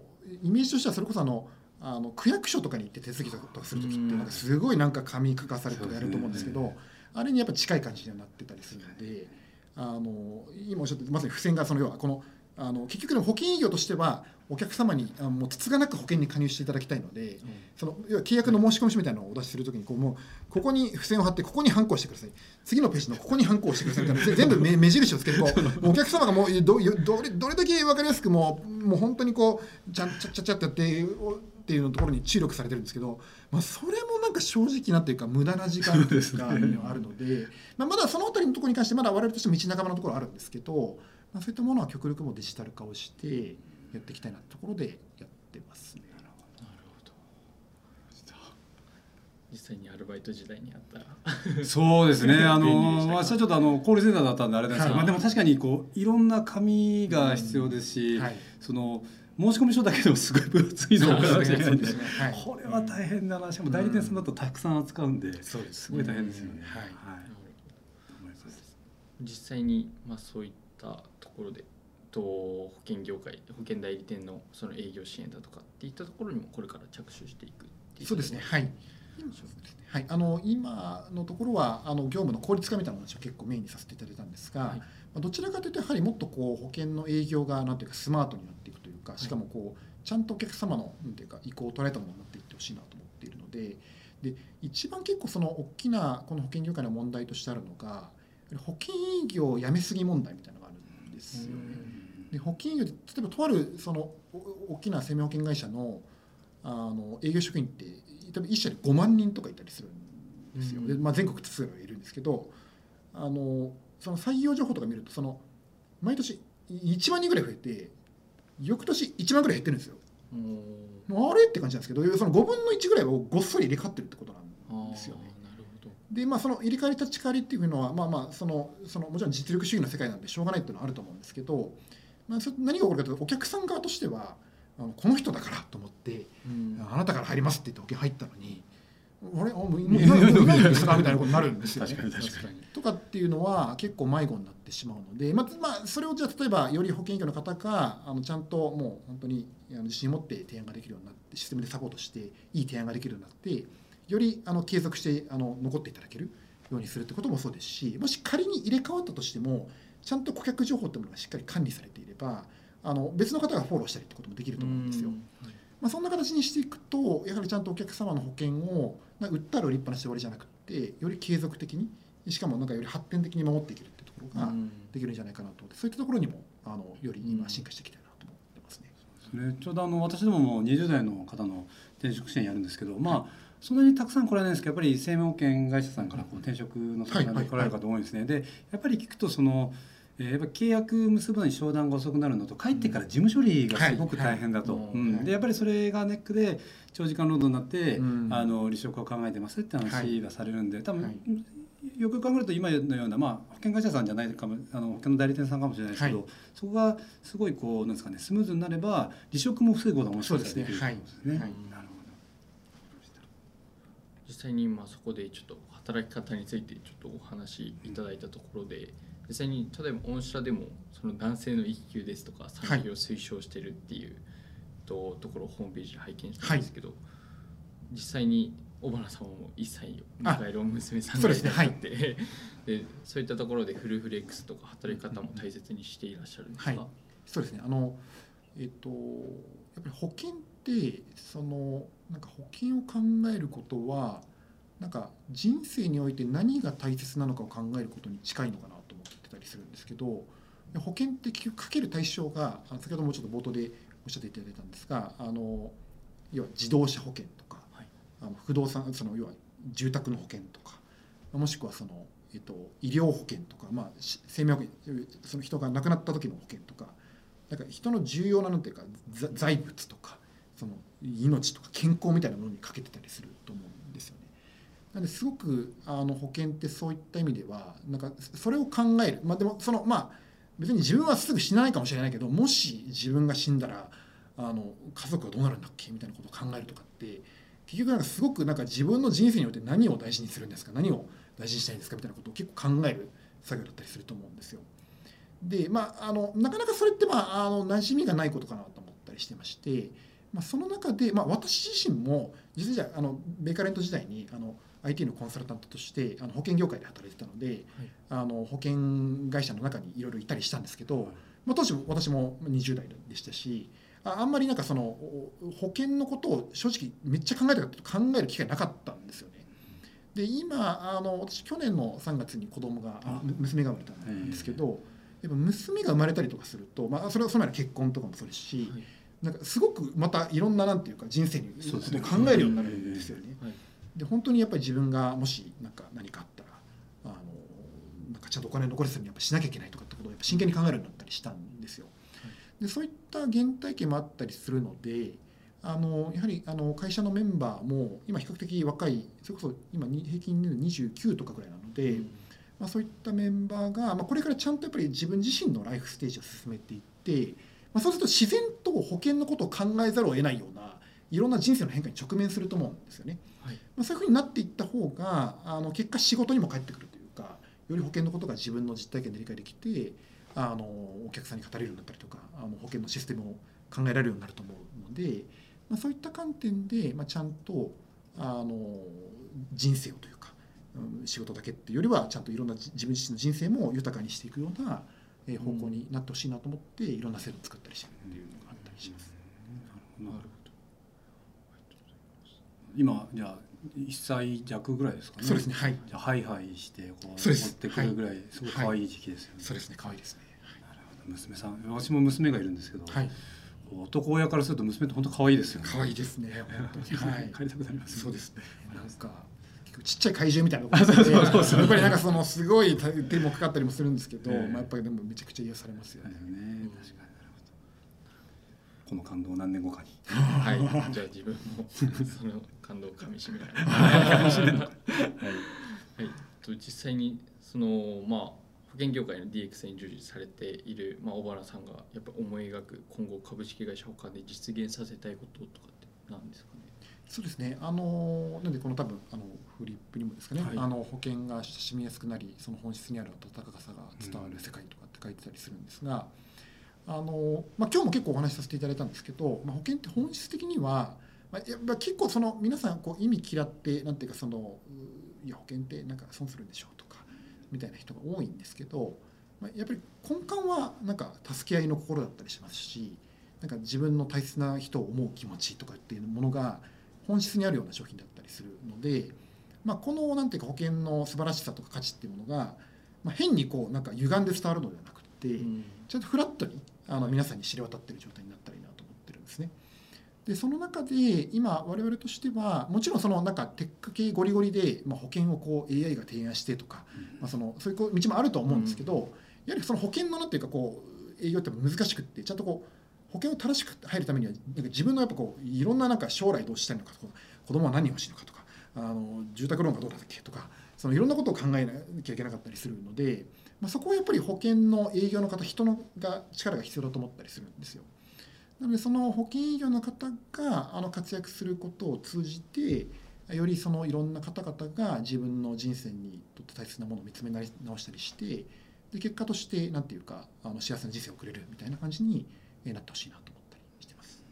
イメージとしてはそれこそあのあの区役所とかに行って手続きとかする時ってうん。なんかすごいなんか紙書かされてやると思うんですけどあれにやっぱ近い感じにはなってたりするのであの今おっしゃってまさに付箋がその要はこのあの結局でも保険営業としてはお客様にあもうつつがなく保険に加入していただきたいので、その要は契約の申し込み書みたいなのをお出しするときにこうもうここに付箋を貼ってここにハンコをしてください。次のページのここにハンコをしてください。みたいなぜ全部目目印をつけてこ うお客様がもうどどれどれだけ分かりやすくもうもう本当にこうちゃんちゃっちゃっちゃってやっておっていうのところに注力されてるんですけど、まあ、それもなんか正直なっていうか無駄な時間というかあるので、まあ、まだそのあたりのところに関してまだ我々としても道半ばのところはあるんですけど、まあ、そういったものは極力もうデジタル化をしてやっていきたいなところでやってますね。なるほど。実際にアルバイト時代にあったら。そうですね。あの私はちょっとあのコールセンターだったんであれですけど、はい。まあ、でも確かにこういろんな紙が必要ですし、はい。その申し込み書だけでもすごい分厚いのを送らなきゃいけない。んでこれは大変だな。しかも代理店さんだとたくさん扱うんで、そうですすごい大変ですよね。はい。はい。実際にまあそういったところでと保険業界保険代理店のその営業支援だとかっていったところにもこれから着手していくっていうそうですね。はい。はい、あの今のところはあの業務の効率化みたいな話を結構メインにさせていただいたんですが、はいまあどちらかというとやはりもっとこう保険の営業がなんていうかスマートになっていくというか、しかもこうちゃんとお客様のなんていうか意向を捉えたものになっていってほしいなと思っているので、で一番結構その大きなこの保険業界の問題としてあるのが保険営業をやめすぎ問題みたいなのがあるんですよね。で保険営業で例えばとあるそのお大きな生命保険会社のあの営業職員って多分1社で5万人とかいたりするんですよ、うん。でまあ、全国津々浦々いるんですけどあのその採用情報とか見るとその毎年1万人ぐらい増えて翌年1万ぐらい減ってるんですよ。おもうあれって感じなんですけどその5分の1ぐらいをごっそり入れ替わってるってことなんーですよね。あーなるほど。でまあその入れ替わり立ち替わりっていうのはまあまあそのそのもちろん実力主義の世界なんでしょうがないっていうのはあると思うんですけど、何が起こるかというとお客さん側としてはあのこの人だからと思ってうん。あなたから入りますって言って保険入ったのにあれ？あもうもういな いですか？みたいなことになるんですよね。確かに確かに。とかっていうのは結構迷子になってしまうので、まあまあ、それをじゃあ例えばより保険業の方があのちゃんともう本当に自信を持って提案ができるようになってシステムでサポートしていい提案ができるようになってよりあの継続してあの残っていただけるようにするってこともそうですしもし仮に入れ替わったとしてもちゃんと顧客情報ってものがしっかり管理されていればあの別の方がフォローしたりってこともできると思うんですよ。まあ、そんな形にしていくとやはりちゃんとお客様の保険をな売ったら売りっぱなしで終わりじゃなくてより継続的にしかもなんかより発展的に守っていけるっていうところがうんできるんじゃないかなと思ってそういったところにもあのより今進化していきたいなと思ってますね。ね、ちょうどあの私どもも20代の方の転職支援やるんですけど、まあそんなにたくさん来られないんですけどやっぱり生命保険会社さんからこう転職の相談で来られる方多いんですね。でやっぱり聞くとそのえーやっぱ契約結ぶのに商談が遅くなるのと帰ってから事務処理がすごく大変だと、はい。はい。うんでやっぱりそれがネックで長時間労働になって、うん。あの離職を考えてますって話がされるんで多分、はい。よくよく考えると今のような、まあ、保険会社さんじゃないかもあの保険の代理店さんかもしれないですけど、はい。そこがすごいこうなんですかねスムーズになれば離職も防ぐことがもしかしたらできるすね。はい。なる実際にまあそこでちょっと働き方についてちょっとお話しいただいたところで実際に例えば御社でもその男性の育休ですとか産業を推奨してるっていうと,、ところをホームページで拝見したんですけど、実際に小花様も1歳を迎えるお娘さんがいらっしゃってで, そういったところでフルフレックスとか働き方も大切にしていらっしゃるんですか、はい。そうですね。あのえっとやっぱり保険ってそのなんか保険を考えることはなんか人生において何が大切なのかを考えることに近いのかなたりするんですけど保険って結局かける対象が先ほどもちょっと冒頭でおっしゃっていただいたんですがあの要は自動車保険とか、はいあの不動産その要は住宅の保険とかもしくはその、えっと、医療保険とか、まあ、し生命保険その人が亡くなった時の保険とかなんか人の重要ななんていうかざ財物とかその命とか健康みたいなものにかけてたりすると思うん。なんですごくあの保険ってそういった意味ではなんかそれを考える、まあ、でもそのまあ別に自分はすぐ死なないかもしれないけどもし自分が死んだらあの家族はどうなるんだっけ？みたいなことを考えるとかって結局なんかすごくなんか自分の人生によって何を大事にするんですか？何を大事にしたいんですか？みたいなことを結構考える作業だったりすると思うんですよ。でまああのなかなかそれってまああの馴染みがないことかなと思ったりしてまして、まあ、その中で、まあ、私自身も実はじゃあのベーカレント時代にあの IT のコンサルタントとしてあの保険業界で働いてたので、あの保険会社の中にいろいろいたりしたんですけど、まあ、当時も私も20代でしたしああんまりなんかそのお保険のことを正直めっちゃ考えたかと考える機会なかったんですよね。で今あの私去年の3月に子供が娘が生まれたんですけど、やっぱ娘が生まれたりとかすると、まあ、それはその前の結婚とかもそうですし、はい。なんかすごくまたいろんななんていうか人生にそうですね。考えるようになるんですよね。はいで本当にやっぱり自分がもしなんか何かあったらあのなんかちゃんとお金を残すためにやっぱしなきゃいけないとかってことをやっぱ真剣に考えるようになったりしたんですよ。でそういった原体験もあったりするのであのやはりあの会社のメンバーも今比較的若いそれこそ今に平均年齢29とかぐらいなので、まあ、そういったメンバーが、まあ、これからちゃんとやっぱり自分自身のライフステージを進めていって、まあ、そうすると自然と保険のことを考えざるを得ないようないろんな人生の変化に直面すると思うんですよね。はいまあ、そういうふうになっていった方があの結果仕事にも返ってくるというかより保険のことが自分の実体験で理解できてあのお客さんに語れるようになったりとかあの保険のシステムを考えられるようになると思うので、まあ、そういった観点で、まあ、ちゃんとあの人生をというか、うん仕事だけっていうよりはちゃんといろんな自分自身の人生も豊かにしていくような、方向になってほしいなと思っていろんな制度を作ったりしてるっていうのがあったりします。なるほど。今じゃ1歳弱ぐらいですかね。そうですねはい。じゃあハイハイしてこう持ってくるぐらいすごい可愛い時期ですよね、そうですね可愛いですね。なるほど。娘さん私も娘がいるんですけど、はい、男親からすると娘って本当可愛いですよね。可愛いですね本当に。はい。帰りたくなりますそうですね。なんか結構ちっちゃい怪獣みたいなところで、やっぱりなんかそのすごい手もかかったりもするんですけど、ええ。まあやっぱりでもめちゃくちゃ癒されますよね。ね確かにこの感動を何年後かにはい、じゃあ自分もその感動をかみしめながら。はい、はい、と実際にそのまあ保険業界の DX に従事されているまあ小原さんがやっぱ思い描く今後株式会社保管で実現させたいこととかって何ですかね？そうですね。あのなんでこの多分あのフリップにもですかね、はいあの保険が親しみやすくなり、その本質にある温かさが伝わる世界とかって書いてたりするんですが、あのまあ今日も結構お話しさせていただいたんですけど、まあ保険って本質的には、まあやっぱ結構その皆さんこう意味嫌ってなんていうかそのういや保険ってなんか損するんでしょうとかみたいな人が多いんですけど、まあやっぱり根幹はなんか助け合いの心だったりしますし、なんか自分の大切な人を思う気持ちとかっていうものが本質にあるような商品だったりするので、まあ、このなんていうか保険の素晴らしさとか価値っていうものが、まあ、変にこうなんか歪んで伝わるのではなくて、ちゃんとフラットにあの皆さんに知れ渡っている状態になったらいいなと思ってるんですね。でその中で今我々としてはもちろんそのなんかテック系ゴリゴリで、まあ、保険をこう AI が提案してとか、まあ、そのそういうこう道もあると思うんですけど、やはりその保険のなんていうかこう営業って難しくってちゃんとこう保険を正しく入るためにはなんか自分のやっぱこういろんななんか将来どうしたいのかとか子供は何を欲しいのかとかあの住宅ローンがどうだっけとかそのいろんなことを考えなきゃいけなかったりするので、まあ、そこはやっぱり保険の営業の方人のが力が必要だと思ったりするんですよ。なのでその保険営業の方があの活躍することを通じてよりそのいろんな方々が自分の人生にとって大切なものを見つめ直したりしてで結果としてなんていうかあの幸せな人生を送れるみたいな感じになってほしいなと思ったりしてます。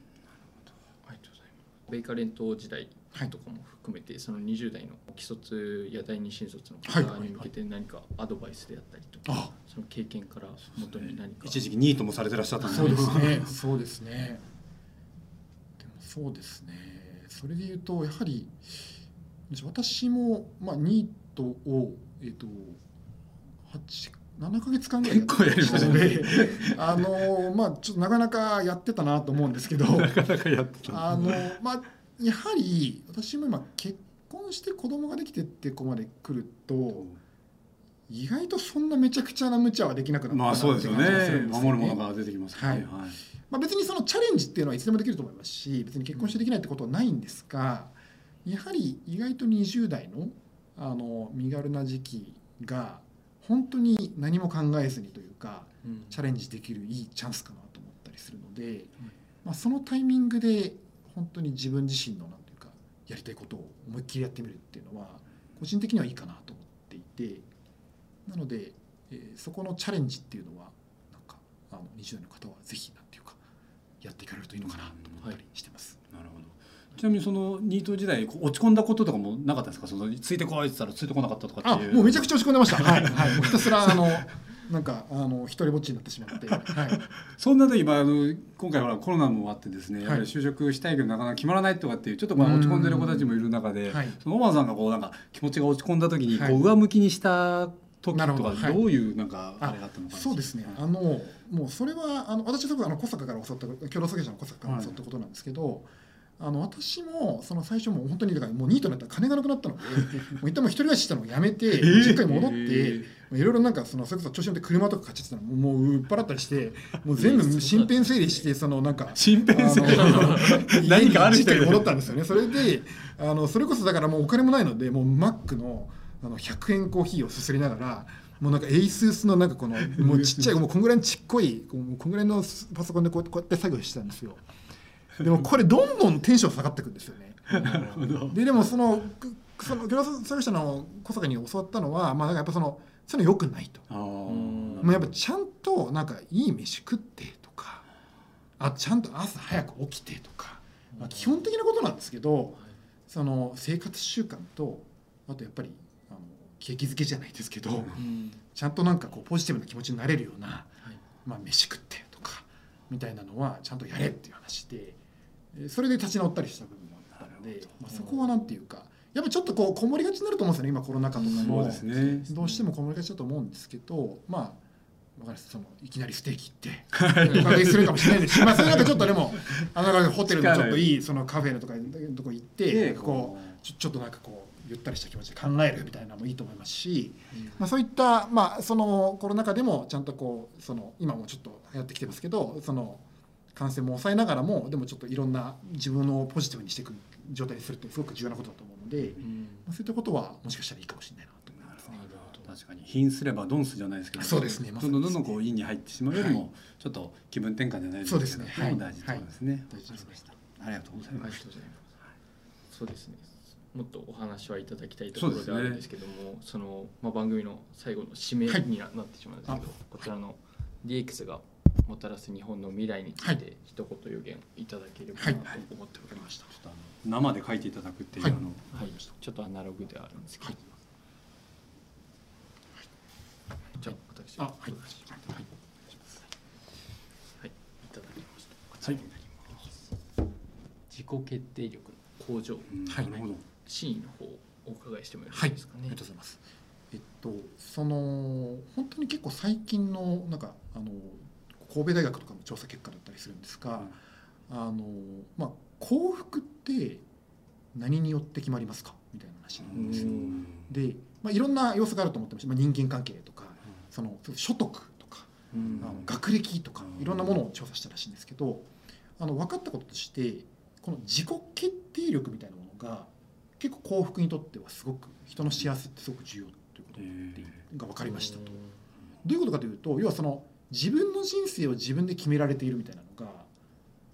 ありがとうございます。ベイカレント時代とかも含めて、その20代の既卒や第二新卒のはい。方に向けて何かアドバイスであったりとか、あその経験から元に何か。一時期ニートもされてらっしゃったんそうですね。ね。そうですね。でもそうですね。それで言うとやはり私もまあニートをえっ、と八7ヶ月間ぐらい結構やりましたね。ので、あのまあちょっとなかなかやってたなと思うんですけど、なかなかやってた。あのまあやはり私も今結婚して子供ができてってここまで来ると意外とそんなめちゃくちゃな無茶はできなくなったなまあそうですよね。守るものが出てきますからね。はい。まあ、別にそのチャレンジっていうのはいつでもできると思いますし別に結婚してできないってことはないんですがやはり意外と20代のあの身軽な時期が本当に何も考えずにというかうん。チャレンジできるいいチャンスかなと思ったりするので、まあ、そのタイミングで本当に自分自身のなんていうかやりたいことを思いっきりやってみるっていうのは個人的にはいいかなと思っていてなので、えーそこのチャレンジっていうのはなんかあの20代の方はぜひなんていうかやっていかれるといいのかなと思ったりしてます。なるほど。ちなみにそのニート時代落ち込んだこととかもなかったですか？そのついてこいって言ったらついてこなかったとかあっていう。もうめちゃくちゃ落ち込んでました。はい、はい、もうひたすらあのなんかあの一人ぼっちになってしまって、はい、そんな時、まあ、あの今回ほらコロナもあってですね、はい。やっぱり就職したいけどなかなか決まらないとかっていうちょっとまあ落ち込んでる子たちもいる中で、はい。そのオマさんがこうなんか気持ちが落ち込んだ時にこはい。う上向きにした時とかど。ういうなんかあれがあったのかな。そうですね、はいあのもうそれはあの私は多分あの小坂から教わった共同創業者の小坂から教わったことなんですけど、あの私もその最初もう本当にだからもうニートになったら金がなくなったので もう一旦もう一人暮らししたのをやめてー。実家に戻って、えいろいろなんかそのそれこそ調子乗って車とか買っちゃってたのもう売っ払ったりしてもう全部身辺整理してそのなんか身辺整理何かある人に戻ったんですよね。それであのそれこそだからもうお金もないのでもうマックのあの100円コーヒーをすすりながらもうなんか ASUS のなんかこのもうちっちゃいもうこんぐらいのちっこいこんぐらいのパソコンでこうやってこうやって作業してたんですよでもこれどんどんテンション下がっていくんですよね。なるほど。ででもそのくその共同作業者の小坂に教わったのはまあなんかやっぱそのそういうの良くないと。あもうやっぱちゃんとなんかいい飯食ってとかあちゃんと朝早く起きてとか、まあ、基本的なことなんですけどその生活習慣とあとやっぱりあの景気づけじゃないですけど、うんちゃんとなんかこうポジティブな気持ちになれるような、はい。まあ、飯食ってとかみたいなのはちゃんとやれっていう話でえーそれで立ち直ったりした部分もあったので、まあ、そこはなんていうかやっぱちょっとこうこもりがちになると思うんですよね今コロナ禍とかも。そうですね。どうしてもこもりがちだと思うんですけどまあわかります。そのいきなりステーキ行ってお金するかもしれないですし、まあ、それ なんかちょっとでもあのなんかホテルのちょっといいそのカフェのとかのとこ行ってでこうちょちょっとなんかこうゆったりした気持ちで考えるみたいなのもいいと思いますし、まあ、そういった、まあ、そのコロナ禍でもちゃんとこうその今もちょっと流行ってきてますけどその感染も抑えながらもでもちょっといろんな自分をポジティブにしていく状態にするってすごく重要なことだと思うので、うん。まあ、そういったことはもしかしたらいいかもしれないなと思いますね。確かに貧すればドンスじゃないですけどそうですね。どんどんどんどんこう陰に入ってしまうよりも、はい。ちょっと気分転換じゃないそうですね。はい。大事ですね、大事ですね。ありがとうございありがますとうございます。そうですね。もっとお話はいただきたいところであるんですけども、そのまあ番組の最後の締めはいにななってしまうんですけど、こちらの DX がもたらす日本の未来につはいいて一言予言いただければはいなと思っておりました。ちょっとあの生で書いていただくっていう、はいあのはい、ちょっとアナログではあるんですけど。はいじゃあ私あはいはい、はい、いただきました。こちらになります。自己決定力の向上。うんはいなるほど真意の方をお伺いしてもよろしはいい、ですかね。ありがとうございます。えっとその本当に結構最近のなんかあの神戸大学とかの調査結果だったりするんですが、あのまあ幸福って何によって決まりますか？みたいな話なんですよ。うん。で、まあいろんな要素があると思ってまして、まあ人間関係とか、その所得とか、うん。あの学歴とかうん。いろんなものを調査したらしいんですけど、あの分かったこととしてこの自己決定力みたいなものが結構幸福にとってはすごく人の幸せってすごく重要ということえが分かりましたと。どういうことかというと要はその自分の人生を自分で決められているみたいなのが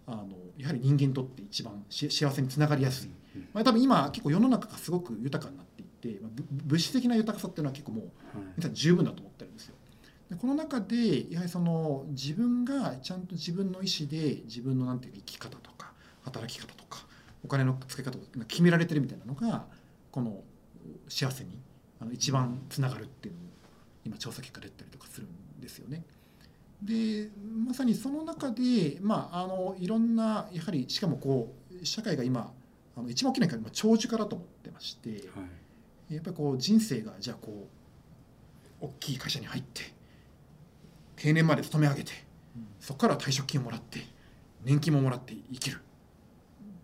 あのやはり人間にとって一番し幸せにつながりやすい、うんまあ、多分今結構世の中がすごく豊かになっていって、まあ、ぶ物質的な豊かさっていうのは結構もうー皆さん十分だと思ってるんですよ。でこの中でやはりその自分がちゃんと自分の意思で自分のなんていうか生き方とか働き方とかお金の使い方を決められてるみたいなのがこの幸せにあの一番つながるっていうのを今調査結果出たりとかするんですよね。でまさにその中で、まあ、あのいろんなやはりしかもこう社会が今あの一番大きなのは長寿化だと思ってまして。はい。やっぱりこう人生がじゃあこう大きい会社に入って定年まで勤め上げてそこから退職金をもらって年金ももらって生きる。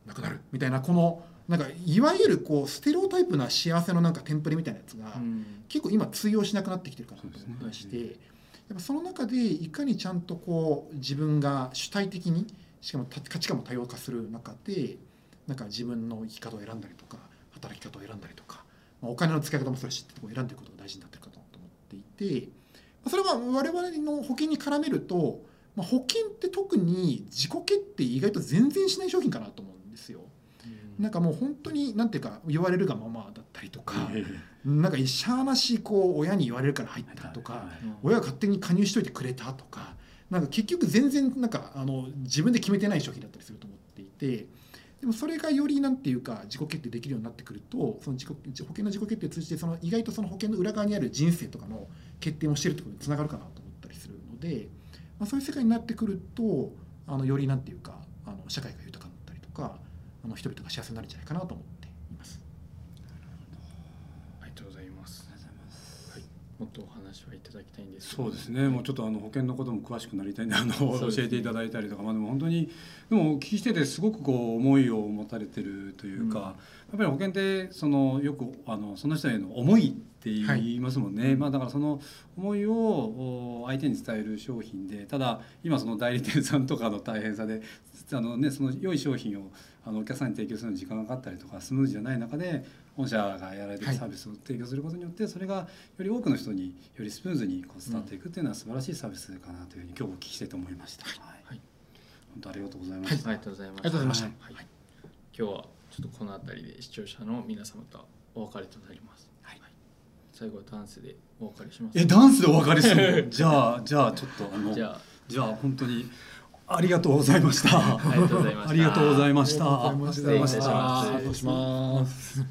亡くなる。みたいなこのなんかいわゆるこうステレオタイプな幸せのなんかテンプレみたいなやつがうん。結構今通用しなくなってきてるかなと思ってまして、やっぱその中でいかにちゃんとこう自分が主体的にしかもた価値観も多様化する中でなんか自分の生き方を選んだりとか働き方を選んだりとか、まあ、お金の使い方もそうだしってとこを選んでいくことが大事になってるかと思っっていてそれは我々の保険に絡めると、まあ、保険って特に自己決定意外と全然しない商品かなと思うんですよ。なんかもう本当になんていうか言われるがままだったりとか、なんかしゃーなしこう親に言われるから入ったとか、親が勝手に加入しといてくれたとかなんか結局全然なんかあの自分で決めてない商品だったりすると思っていてでもそれがよりなんていうか自己決定できるようになってくるとその自己保険の自己決定を通じてその意外とその保険の裏側にある人生とかの決定をしてるってことにつながるかなと思ったりするので、まあ、そういう世界になってくるとあのよりなんていうかあの社会が豊かになったりとかあの人々が幸せになるんじゃないかなと思っています。ありがとうございます。はい、もっとお話はいただきたいんですそうですね、もうちょっとあの保険のことも詳しくなりたいんであの教えていただいたりとか、まあ、でも本当にでもお聞きしててすごくこう思いを持たれてるというか、うんやっぱり保険ってそのよくあのその人への思いって言いますもんね、まあ、だからその思いをお相手に伝える商品でただ今その代理店さんとかの大変さであの、ね、その良い商品をあのお客さんに提供するのに時間がかかったりとかスムーズじゃない中で御社がやられてるサービスを提供することによってそれがより多くの人によりスムーズにこう伝わっていくっていうのは素晴らしいサービスかなというふうに今日お聞きしてと思いました。はいはい本当ありがとうございました。ありがとうござい。ありがとうございました？はい今日はちょっとこの辺りで視聴者の皆様とお別れとなります。はい最後はダンスでお別れします。えダンスでお別れするの？じゃあじゃあちょっとあのじゃあじゃあ本当にありがとうございました。ありがとうございました ありがとうございました。失礼します。